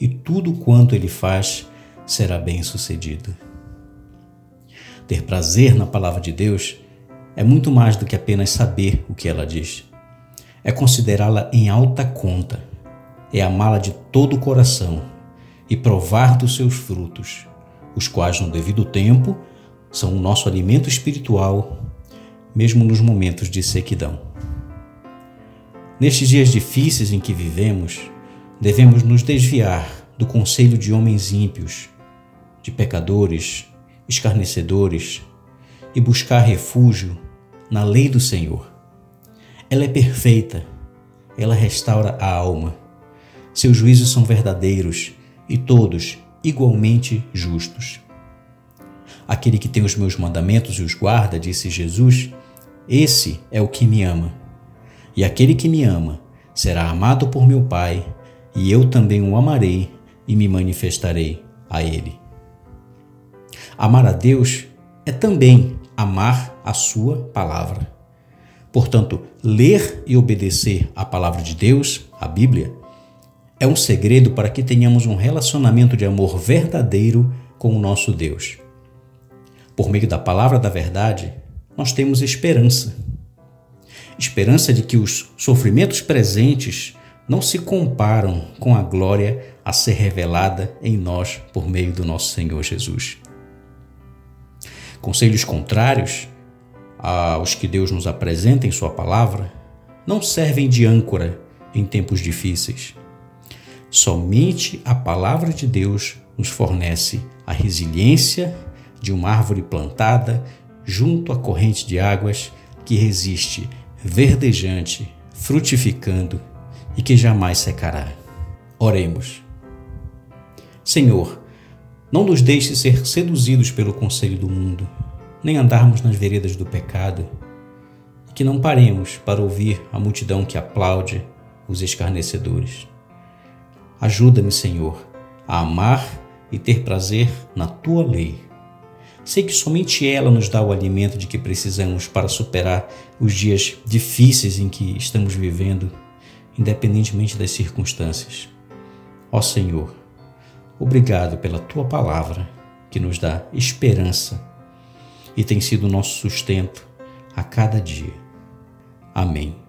e tudo quanto ele faz será bem sucedido. Ter prazer na palavra de Deus é muito mais do que apenas saber o que ela diz. É considerá-la em alta conta, é amá-la de todo o coração e provar dos seus frutos, os quais, no devido tempo, são o nosso alimento espiritual, mesmo nos momentos de sequidão. Nestes dias difíceis em que vivemos, devemos nos desviar do conselho de homens ímpios, de pecadores, escarnecedores e buscar refúgio na lei do Senhor. Ela é perfeita, ela restaura a alma. Seus juízos são verdadeiros e todos igualmente justos. Aquele que tem os meus mandamentos e os guarda, disse Jesus, esse é o que me ama. E aquele que me ama será amado por meu Pai, e eu também o amarei e me manifestarei a ele. Amar a Deus é também amar a Sua palavra. Portanto, ler e obedecer a palavra de Deus, a Bíblia, é um segredo para que tenhamos um relacionamento de amor verdadeiro com o nosso Deus. Por meio da palavra da verdade, nós temos esperança esperança de que os sofrimentos presentes não se comparam com a glória a ser revelada em nós por meio do nosso Senhor Jesus. Conselhos contrários aos que Deus nos apresenta em Sua palavra não servem de âncora em tempos difíceis. Somente a palavra de Deus nos fornece a resiliência de uma árvore plantada junto à corrente de águas que resiste verdejante, frutificando e que jamais secará. Oremos. Senhor, não nos deixe ser seduzidos pelo conselho do mundo, nem andarmos nas veredas do pecado, e que não paremos para ouvir a multidão que aplaude os escarnecedores. Ajuda-me, Senhor, a amar e ter prazer na tua lei Sei que somente ela nos dá o alimento de que precisamos para superar os dias difíceis em que estamos vivendo, independentemente das circunstâncias. Ó Senhor, obrigado pela tua palavra que nos dá esperança e tem sido nosso sustento a cada dia. Amém.